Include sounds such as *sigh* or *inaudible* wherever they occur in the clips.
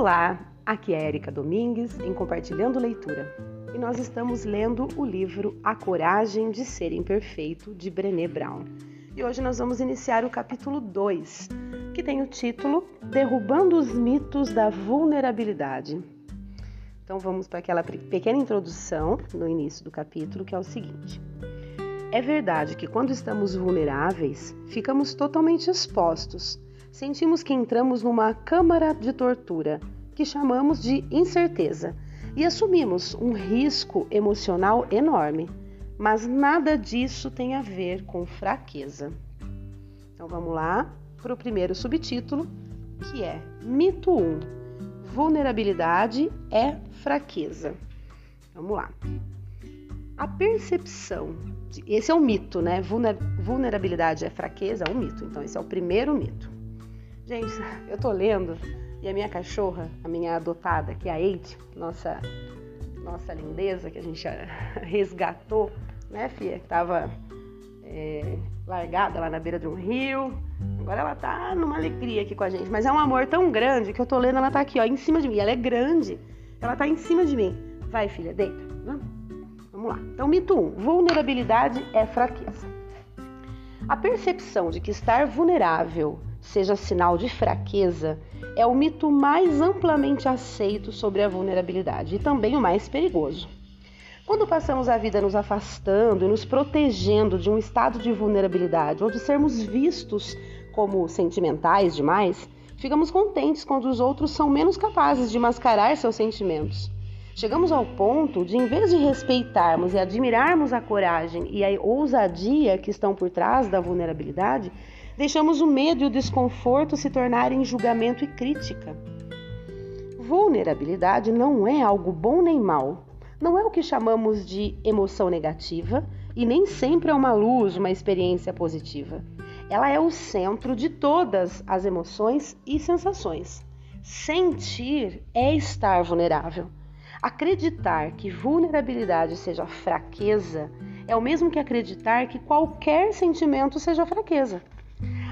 Olá, aqui é Erika Domingues em Compartilhando Leitura e nós estamos lendo o livro A Coragem de Ser Imperfeito de Brené Brown. E hoje nós vamos iniciar o capítulo 2, que tem o título Derrubando os mitos da vulnerabilidade. Então vamos para aquela pequena introdução no início do capítulo, que é o seguinte: É verdade que quando estamos vulneráveis, ficamos totalmente expostos sentimos que entramos numa câmara de tortura, que chamamos de incerteza, e assumimos um risco emocional enorme. Mas nada disso tem a ver com fraqueza. Então vamos lá para o primeiro subtítulo, que é Mito 1: Vulnerabilidade é fraqueza. Vamos lá. A percepção, de, esse é o mito, né? Vulnerabilidade é fraqueza, é um mito. Então, esse é o primeiro mito. Gente, eu tô lendo e a minha cachorra, a minha adotada, que é a Eide, nossa, nossa lindeza que a gente *laughs* resgatou, né, Fia? Que tava é, largada lá na beira de um rio. Agora ela tá numa alegria aqui com a gente, mas é um amor tão grande que eu tô lendo, ela tá aqui, ó, em cima de mim. Ela é grande, ela tá em cima de mim. Vai, filha, deita. Vamos, Vamos lá. Então, mito 1: vulnerabilidade é fraqueza. A percepção de que estar vulnerável seja sinal de fraqueza, é o mito mais amplamente aceito sobre a vulnerabilidade e também o mais perigoso. Quando passamos a vida nos afastando e nos protegendo de um estado de vulnerabilidade ou de sermos vistos como sentimentais demais, ficamos contentes quando os outros são menos capazes de mascarar seus sentimentos. Chegamos ao ponto de, em vez de respeitarmos e admirarmos a coragem e a ousadia que estão por trás da vulnerabilidade, deixamos o medo e o desconforto se tornarem julgamento e crítica. Vulnerabilidade não é algo bom nem mal. Não é o que chamamos de emoção negativa e nem sempre é uma luz, uma experiência positiva. Ela é o centro de todas as emoções e sensações. Sentir é estar vulnerável. Acreditar que vulnerabilidade seja fraqueza é o mesmo que acreditar que qualquer sentimento seja fraqueza.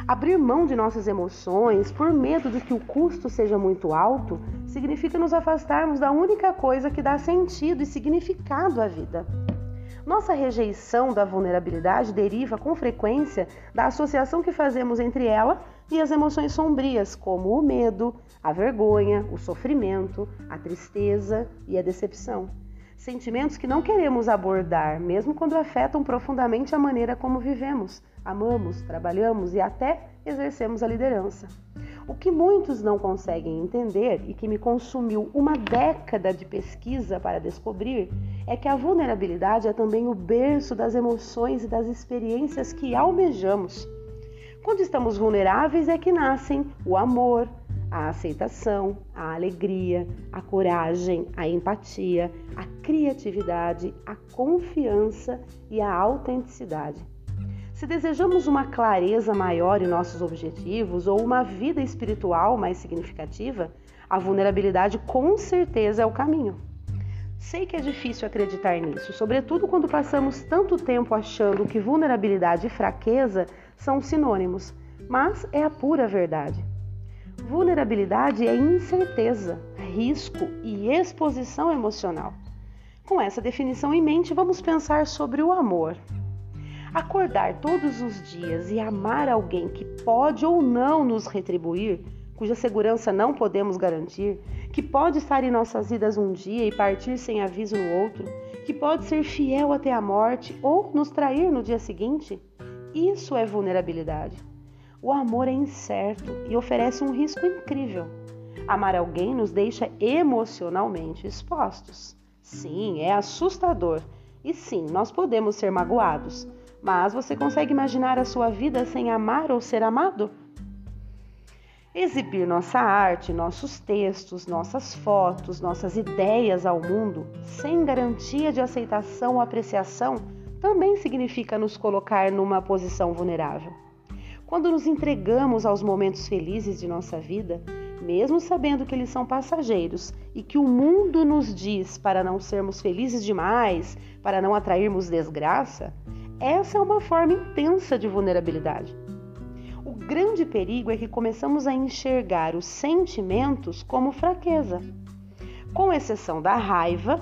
Abrir mão de nossas emoções por medo de que o custo seja muito alto significa nos afastarmos da única coisa que dá sentido e significado à vida. Nossa rejeição da vulnerabilidade deriva com frequência da associação que fazemos entre ela e as emoções sombrias, como o medo, a vergonha, o sofrimento, a tristeza e a decepção. Sentimentos que não queremos abordar, mesmo quando afetam profundamente a maneira como vivemos, amamos, trabalhamos e até exercemos a liderança. O que muitos não conseguem entender e que me consumiu uma década de pesquisa para descobrir é que a vulnerabilidade é também o berço das emoções e das experiências que almejamos. Quando estamos vulneráveis é que nascem o amor, a aceitação, a alegria, a coragem, a empatia, a criatividade, a confiança e a autenticidade. Se desejamos uma clareza maior em nossos objetivos ou uma vida espiritual mais significativa, a vulnerabilidade com certeza é o caminho. Sei que é difícil acreditar nisso, sobretudo quando passamos tanto tempo achando que vulnerabilidade e fraqueza são sinônimos, mas é a pura verdade. Vulnerabilidade é incerteza, risco e exposição emocional. Com essa definição em mente, vamos pensar sobre o amor. Acordar todos os dias e amar alguém que pode ou não nos retribuir, cuja segurança não podemos garantir, que pode estar em nossas vidas um dia e partir sem aviso no outro, que pode ser fiel até a morte ou nos trair no dia seguinte, isso é vulnerabilidade. O amor é incerto e oferece um risco incrível. Amar alguém nos deixa emocionalmente expostos. Sim, é assustador. E sim, nós podemos ser magoados. Mas você consegue imaginar a sua vida sem amar ou ser amado? Exibir nossa arte, nossos textos, nossas fotos, nossas ideias ao mundo, sem garantia de aceitação ou apreciação, também significa nos colocar numa posição vulnerável. Quando nos entregamos aos momentos felizes de nossa vida, mesmo sabendo que eles são passageiros e que o mundo nos diz para não sermos felizes demais, para não atrairmos desgraça, essa é uma forma intensa de vulnerabilidade. O grande perigo é que começamos a enxergar os sentimentos como fraqueza. Com exceção da raiva,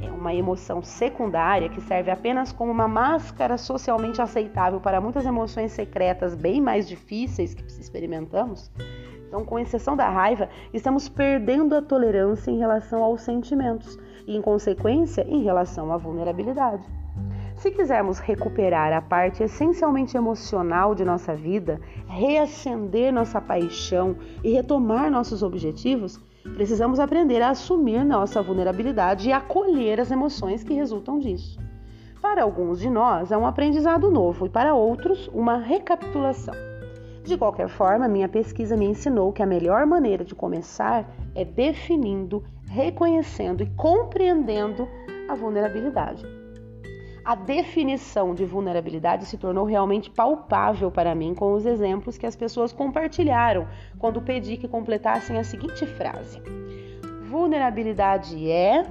é uma emoção secundária que serve apenas como uma máscara socialmente aceitável para muitas emoções secretas bem mais difíceis que experimentamos. Então, com exceção da raiva, estamos perdendo a tolerância em relação aos sentimentos e, em consequência, em relação à vulnerabilidade. Se quisermos recuperar a parte essencialmente emocional de nossa vida, reacender nossa paixão e retomar nossos objetivos, precisamos aprender a assumir nossa vulnerabilidade e acolher as emoções que resultam disso. Para alguns de nós é um aprendizado novo e para outros, uma recapitulação. De qualquer forma, minha pesquisa me ensinou que a melhor maneira de começar é definindo, reconhecendo e compreendendo a vulnerabilidade. A definição de vulnerabilidade se tornou realmente palpável para mim com os exemplos que as pessoas compartilharam quando pedi que completassem a seguinte frase: Vulnerabilidade é.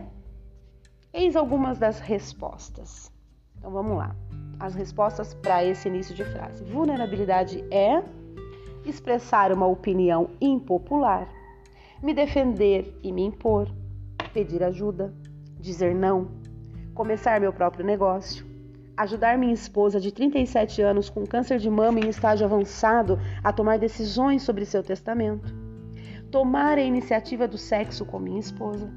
Eis algumas das respostas. Então vamos lá. As respostas para esse início de frase. Vulnerabilidade é expressar uma opinião impopular, me defender e me impor, pedir ajuda, dizer não, começar meu próprio negócio, ajudar minha esposa de 37 anos com câncer de mama em estágio avançado a tomar decisões sobre seu testamento, tomar a iniciativa do sexo com minha esposa,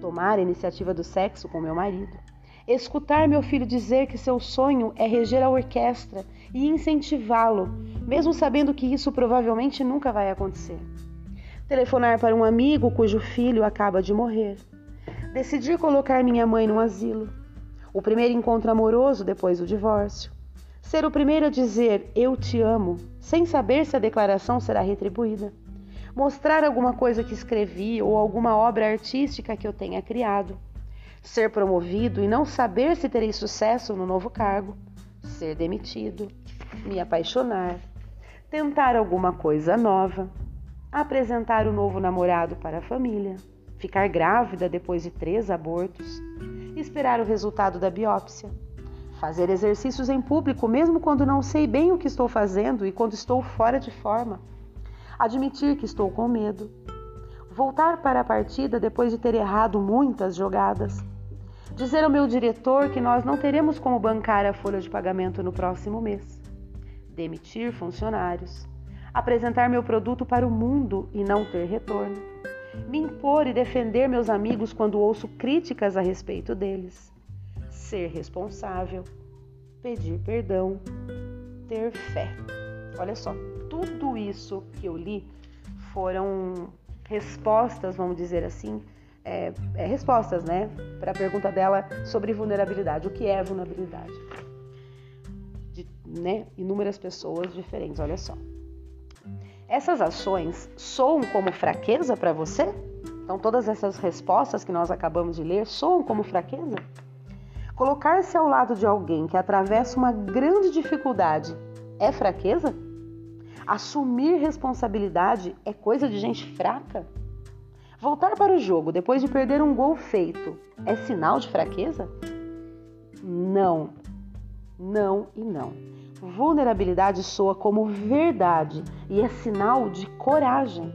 tomar a iniciativa do sexo com meu marido, escutar meu filho dizer que seu sonho é reger a orquestra e incentivá-lo, mesmo sabendo que isso provavelmente nunca vai acontecer. Telefonar para um amigo cujo filho acaba de morrer. Decidir colocar minha mãe no asilo. O primeiro encontro amoroso depois do divórcio. Ser o primeiro a dizer eu te amo, sem saber se a declaração será retribuída. Mostrar alguma coisa que escrevi ou alguma obra artística que eu tenha criado. Ser promovido e não saber se terei sucesso no novo cargo ser demitido, me apaixonar, tentar alguma coisa nova, apresentar o novo namorado para a família, ficar grávida depois de três abortos, esperar o resultado da biópsia, fazer exercícios em público mesmo quando não sei bem o que estou fazendo e quando estou fora de forma, admitir que estou com medo, voltar para a partida depois de ter errado muitas jogadas Dizer ao meu diretor que nós não teremos como bancar a folha de pagamento no próximo mês. Demitir funcionários. Apresentar meu produto para o mundo e não ter retorno. Me impor e defender meus amigos quando ouço críticas a respeito deles. Ser responsável. Pedir perdão. Ter fé. Olha só, tudo isso que eu li foram respostas, vamos dizer assim, é, é, respostas, né, para a pergunta dela sobre vulnerabilidade. O que é vulnerabilidade? De, né, inúmeras pessoas diferentes. Olha só. Essas ações soam como fraqueza para você? Então, todas essas respostas que nós acabamos de ler soam como fraqueza? Colocar-se ao lado de alguém que atravessa uma grande dificuldade é fraqueza? Assumir responsabilidade é coisa de gente fraca? Voltar para o jogo depois de perder um gol feito é sinal de fraqueza? Não, não e não. Vulnerabilidade soa como verdade e é sinal de coragem.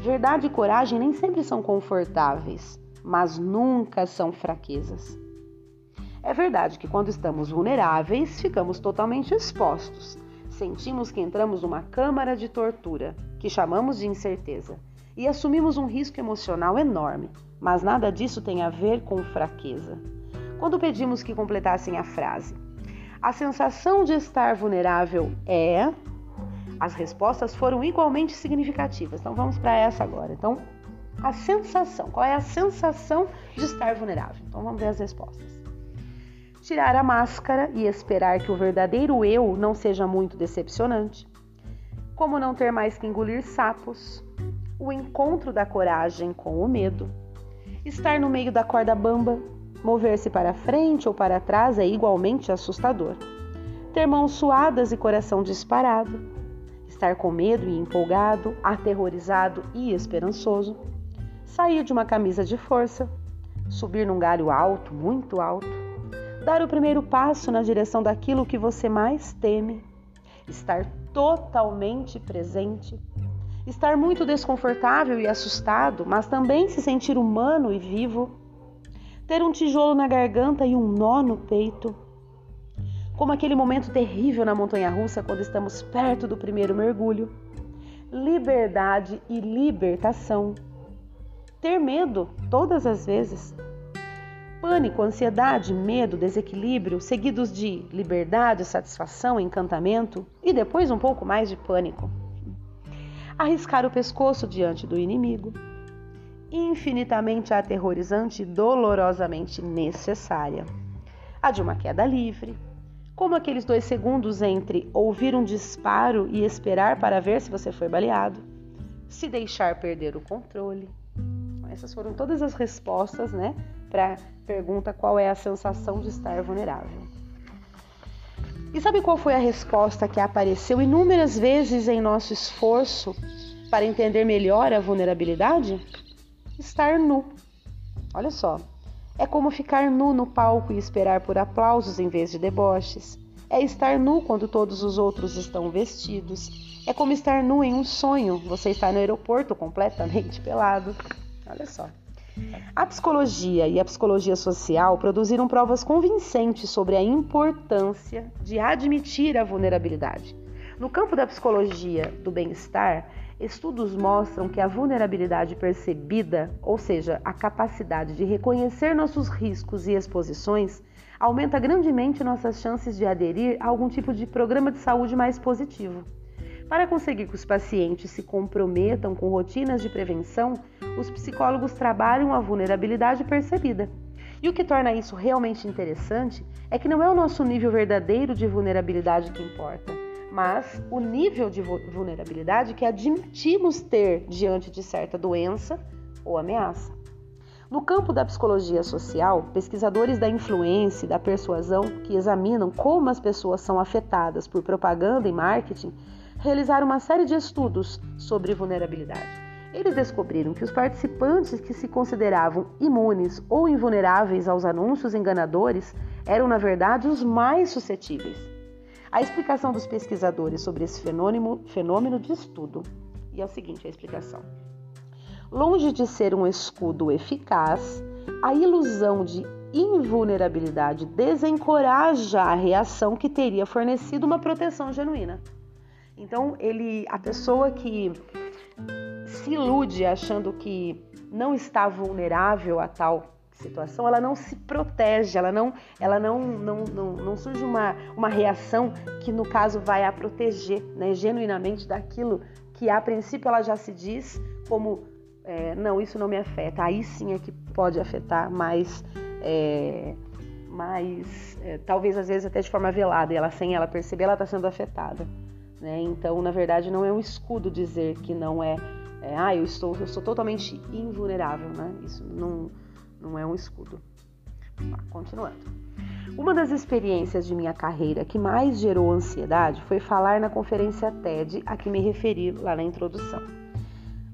Verdade e coragem nem sempre são confortáveis, mas nunca são fraquezas. É verdade que quando estamos vulneráveis, ficamos totalmente expostos. Sentimos que entramos numa câmara de tortura, que chamamos de incerteza e assumimos um risco emocional enorme, mas nada disso tem a ver com fraqueza. Quando pedimos que completassem a frase, a sensação de estar vulnerável é. As respostas foram igualmente significativas. Então vamos para essa agora. Então, a sensação. Qual é a sensação de estar vulnerável? Então vamos ver as respostas. Tirar a máscara e esperar que o verdadeiro eu não seja muito decepcionante. Como não ter mais que engolir sapos o encontro da coragem com o medo. Estar no meio da corda bamba, mover-se para frente ou para trás é igualmente assustador. Ter mãos suadas e coração disparado. Estar com medo e empolgado, aterrorizado e esperançoso. Sair de uma camisa de força. Subir num galho alto, muito alto. Dar o primeiro passo na direção daquilo que você mais teme. estar totalmente presente, estar muito desconfortável e assustado, mas também se sentir humano e vivo, ter um tijolo na garganta e um nó no peito, como aquele momento terrível na montanha russa quando estamos perto do primeiro mergulho. Liberdade e libertação. Ter medo todas as vezes. Pânico, ansiedade, medo, desequilíbrio, seguidos de liberdade, satisfação, encantamento e depois um pouco mais de pânico. Arriscar o pescoço diante do inimigo. Infinitamente aterrorizante e dolorosamente necessária. A de uma queda livre, como aqueles dois segundos entre ouvir um disparo e esperar para ver se você foi baleado, se deixar perder o controle. Essas foram todas as respostas, né, para a pergunta qual é a sensação de estar vulnerável. E sabe qual foi a resposta que apareceu inúmeras vezes em nosso esforço para entender melhor a vulnerabilidade? Estar nu. Olha só, é como ficar nu no palco e esperar por aplausos em vez de deboches. É estar nu quando todos os outros estão vestidos. É como estar nu em um sonho. Você está no aeroporto completamente pelado. Olha só. A psicologia e a psicologia social produziram provas convincentes sobre a importância de admitir a vulnerabilidade. No campo da psicologia do bem-estar, Estudos mostram que a vulnerabilidade percebida, ou seja, a capacidade de reconhecer nossos riscos e exposições, aumenta grandemente nossas chances de aderir a algum tipo de programa de saúde mais positivo. Para conseguir que os pacientes se comprometam com rotinas de prevenção, os psicólogos trabalham a vulnerabilidade percebida. E o que torna isso realmente interessante é que não é o nosso nível verdadeiro de vulnerabilidade que importa, mas o nível de vulnerabilidade que admitimos ter diante de certa doença ou ameaça. No campo da psicologia social, pesquisadores da influência e da persuasão que examinam como as pessoas são afetadas por propaganda e marketing realizaram uma série de estudos sobre vulnerabilidade. Eles descobriram que os participantes que se consideravam imunes ou invulneráveis aos anúncios enganadores eram, na verdade, os mais suscetíveis. A explicação dos pesquisadores sobre esse fenômeno, fenômeno de estudo. E é o seguinte: a explicação. Longe de ser um escudo eficaz, a ilusão de invulnerabilidade desencoraja a reação que teria fornecido uma proteção genuína. Então, ele, a pessoa que se ilude achando que não está vulnerável a tal situação, ela não se protege, ela não, ela não, não, não, não surge uma, uma reação que no caso vai a proteger, né, genuinamente daquilo que a princípio ela já se diz como é, não, isso não me afeta. Aí sim é que pode afetar mais, é, é, talvez às vezes até de forma velada, ela sem ela perceber ela está sendo afetada. Né? Então, na verdade, não é um escudo dizer que não é, é ah, eu estou, eu sou totalmente invulnerável, né? Isso não não é um escudo. Continuando. Uma das experiências de minha carreira que mais gerou ansiedade foi falar na conferência TED a que me referi lá na introdução.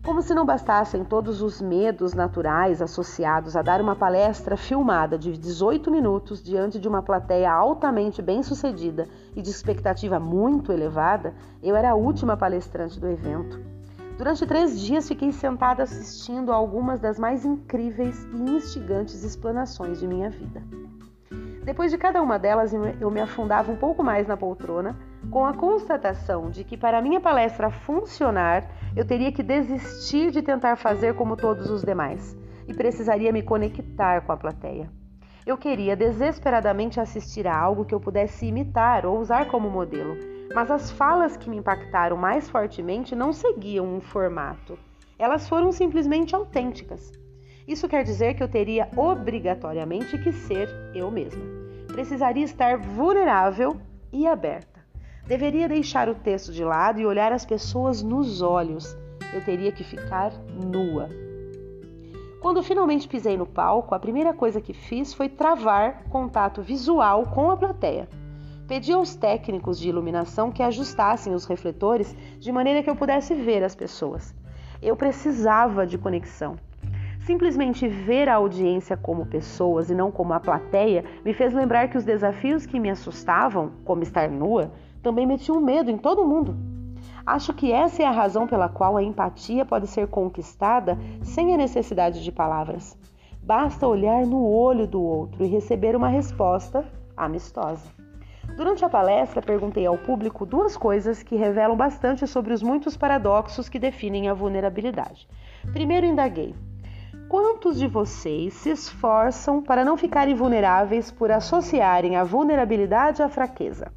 Como se não bastassem todos os medos naturais associados a dar uma palestra filmada de 18 minutos diante de uma plateia altamente bem-sucedida e de expectativa muito elevada, eu era a última palestrante do evento. Durante três dias fiquei sentada assistindo a algumas das mais incríveis e instigantes explanações de minha vida. Depois de cada uma delas, eu me afundava um pouco mais na poltrona, com a constatação de que para minha palestra funcionar, eu teria que desistir de tentar fazer como todos os demais e precisaria me conectar com a plateia. Eu queria desesperadamente assistir a algo que eu pudesse imitar ou usar como modelo, mas as falas que me impactaram mais fortemente não seguiam um formato. Elas foram simplesmente autênticas. Isso quer dizer que eu teria obrigatoriamente que ser eu mesma. Precisaria estar vulnerável e aberta. Deveria deixar o texto de lado e olhar as pessoas nos olhos. Eu teria que ficar nua. Quando finalmente pisei no palco, a primeira coisa que fiz foi travar contato visual com a plateia. Pedi aos técnicos de iluminação que ajustassem os refletores de maneira que eu pudesse ver as pessoas. Eu precisava de conexão. Simplesmente ver a audiência como pessoas e não como a plateia me fez lembrar que os desafios que me assustavam, como estar nua, também meti um medo em todo mundo. Acho que essa é a razão pela qual a empatia pode ser conquistada sem a necessidade de palavras. Basta olhar no olho do outro e receber uma resposta amistosa. Durante a palestra, perguntei ao público duas coisas que revelam bastante sobre os muitos paradoxos que definem a vulnerabilidade. Primeiro, indaguei: quantos de vocês se esforçam para não ficarem vulneráveis por associarem a vulnerabilidade à fraqueza?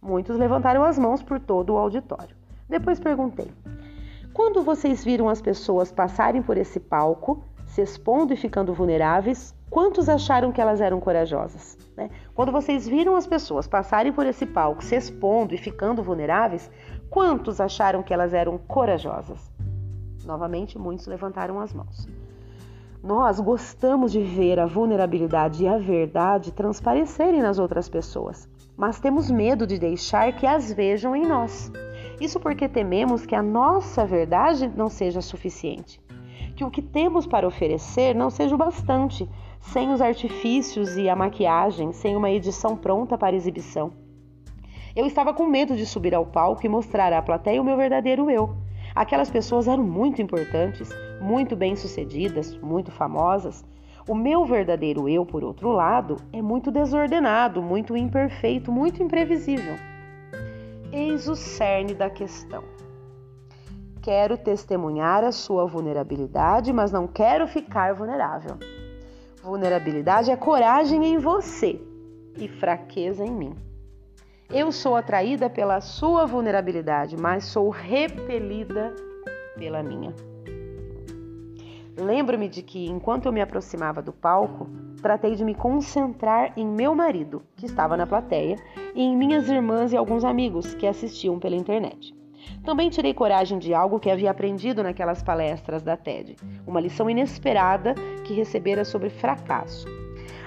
Muitos levantaram as mãos por todo o auditório. Depois perguntei: quando vocês viram as pessoas passarem por esse palco, se expondo e ficando vulneráveis, quantos acharam que elas eram corajosas? Né? Quando vocês viram as pessoas passarem por esse palco, se expondo e ficando vulneráveis, quantos acharam que elas eram corajosas? Novamente, muitos levantaram as mãos. Nós gostamos de ver a vulnerabilidade e a verdade transparecerem nas outras pessoas, mas temos medo de deixar que as vejam em nós. Isso porque tememos que a nossa verdade não seja suficiente, que o que temos para oferecer não seja o bastante, sem os artifícios e a maquiagem, sem uma edição pronta para exibição. Eu estava com medo de subir ao palco e mostrar à plateia o meu verdadeiro eu. Aquelas pessoas eram muito importantes, muito bem-sucedidas, muito famosas. O meu verdadeiro eu, por outro lado, é muito desordenado, muito imperfeito, muito imprevisível. Eis o cerne da questão. Quero testemunhar a sua vulnerabilidade, mas não quero ficar vulnerável. Vulnerabilidade é coragem em você e fraqueza em mim. Eu sou atraída pela sua vulnerabilidade, mas sou repelida pela minha. Lembro-me de que, enquanto eu me aproximava do palco, tratei de me concentrar em meu marido, que estava na plateia, e em minhas irmãs e alguns amigos que assistiam pela internet. Também tirei coragem de algo que havia aprendido naquelas palestras da TED, uma lição inesperada que recebera sobre fracasso.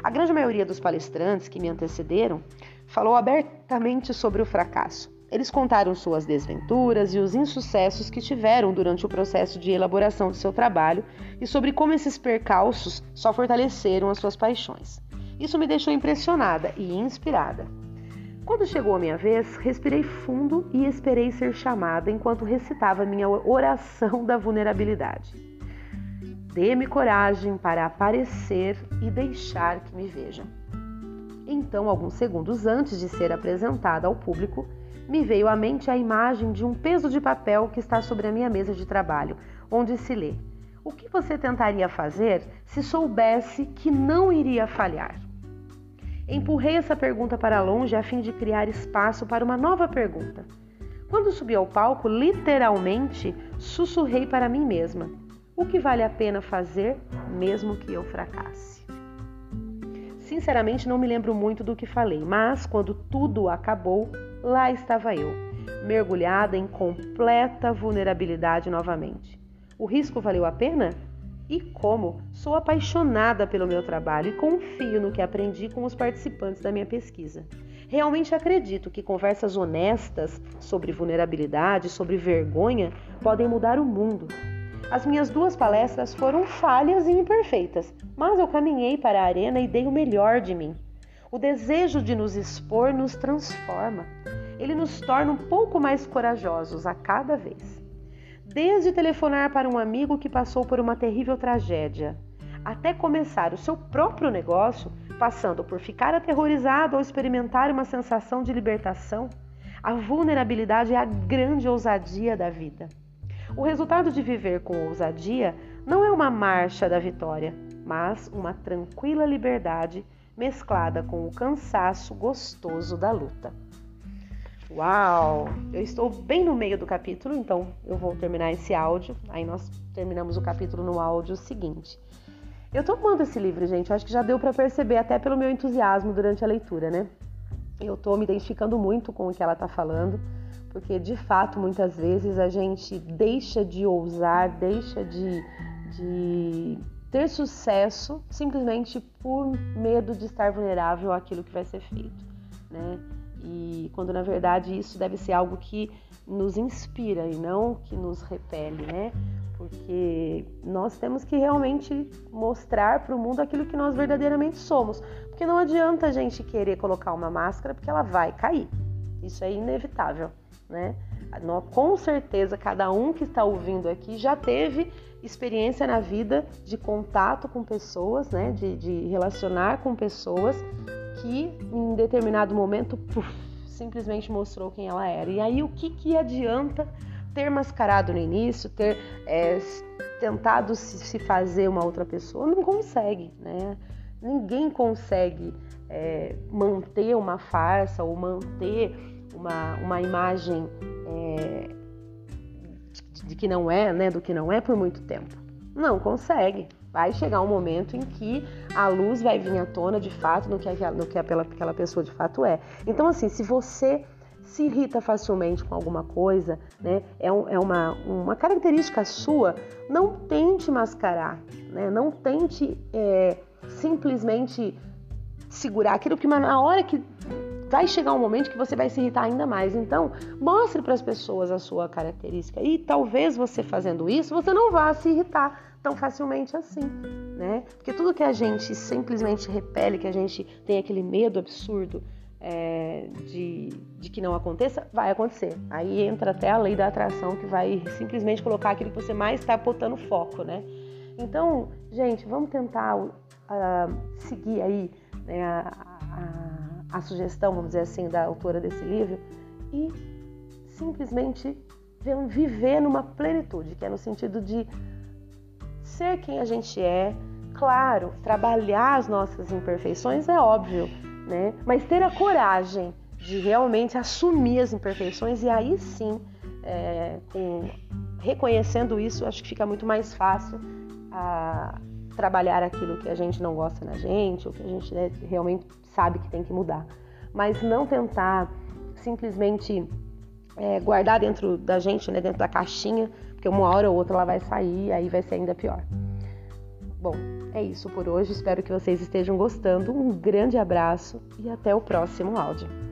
A grande maioria dos palestrantes que me antecederam falou abertamente sobre o fracasso. Eles contaram suas desventuras e os insucessos que tiveram durante o processo de elaboração de seu trabalho e sobre como esses percalços só fortaleceram as suas paixões. Isso me deixou impressionada e inspirada. Quando chegou a minha vez, respirei fundo e esperei ser chamada enquanto recitava minha oração da vulnerabilidade. Dê-me coragem para aparecer e deixar que me vejam. Então, alguns segundos antes de ser apresentada ao público, me veio à mente a imagem de um peso de papel que está sobre a minha mesa de trabalho, onde se lê: O que você tentaria fazer se soubesse que não iria falhar? Empurrei essa pergunta para longe a fim de criar espaço para uma nova pergunta. Quando subi ao palco, literalmente sussurrei para mim mesma: O que vale a pena fazer mesmo que eu fracasse? Sinceramente, não me lembro muito do que falei, mas quando tudo acabou, lá estava eu, mergulhada em completa vulnerabilidade novamente. O risco valeu a pena? E como? Sou apaixonada pelo meu trabalho e confio no que aprendi com os participantes da minha pesquisa. Realmente acredito que conversas honestas sobre vulnerabilidade, sobre vergonha, podem mudar o mundo. As minhas duas palestras foram falhas e imperfeitas, mas eu caminhei para a arena e dei o melhor de mim. O desejo de nos expor nos transforma. Ele nos torna um pouco mais corajosos a cada vez. Desde telefonar para um amigo que passou por uma terrível tragédia, até começar o seu próprio negócio, passando por ficar aterrorizado ou experimentar uma sensação de libertação, a vulnerabilidade é a grande ousadia da vida. O resultado de viver com ousadia não é uma marcha da vitória, mas uma tranquila liberdade mesclada com o cansaço gostoso da luta. Uau! Eu estou bem no meio do capítulo, então eu vou terminar esse áudio. Aí nós terminamos o capítulo no áudio seguinte. Eu tô amando esse livro, gente. Eu acho que já deu para perceber até pelo meu entusiasmo durante a leitura, né? Eu tô me identificando muito com o que ela tá falando porque de fato muitas vezes a gente deixa de ousar, deixa de, de ter sucesso simplesmente por medo de estar vulnerável àquilo que vai ser feito, né? E quando na verdade isso deve ser algo que nos inspira e não que nos repele, né? Porque nós temos que realmente mostrar para o mundo aquilo que nós verdadeiramente somos. Porque não adianta a gente querer colocar uma máscara porque ela vai cair. Isso é inevitável, né? Com certeza, cada um que está ouvindo aqui já teve experiência na vida de contato com pessoas, né? De, de relacionar com pessoas que em determinado momento puf, simplesmente mostrou quem ela era. E aí o que, que adianta ter mascarado no início, ter é, tentado se fazer uma outra pessoa? Não consegue, né? Ninguém consegue é, manter uma farsa ou manter uma, uma imagem é, de, de, que não é, né, do que não é por muito tempo. Não consegue. Vai chegar um momento em que a luz vai vir à tona de fato no que, no que aquela, aquela pessoa de fato é. Então, assim, se você se irrita facilmente com alguma coisa, né? É, um, é uma, uma característica sua, não tente mascarar, né? Não tente é, simplesmente segurar aquilo que na hora que vai chegar um momento que você vai se irritar ainda mais. Então, mostre para as pessoas a sua característica e talvez você fazendo isso, você não vá se irritar tão facilmente assim, né? Porque tudo que a gente simplesmente repele, que a gente tem aquele medo absurdo é, de, de que não aconteça, vai acontecer. Aí entra até a lei da atração que vai simplesmente colocar aquilo que você mais está botando foco, né? Então, gente, vamos tentar uh, seguir aí né, a, a, a, sugestão, vamos dizer assim, da autora desse livro e simplesmente viver numa plenitude, que é no sentido de ser quem a gente é. Claro, trabalhar as nossas imperfeições é óbvio, né? Mas ter a coragem de realmente assumir as imperfeições e aí sim, é, com, reconhecendo isso, acho que fica muito mais fácil a, trabalhar aquilo que a gente não gosta na gente, ou que a gente né, realmente sabe que tem que mudar. Mas não tentar simplesmente é, guardar dentro da gente, né, dentro da caixinha, porque uma hora ou outra ela vai sair e aí vai ser ainda pior. Bom, é isso por hoje. Espero que vocês estejam gostando. Um grande abraço e até o próximo áudio.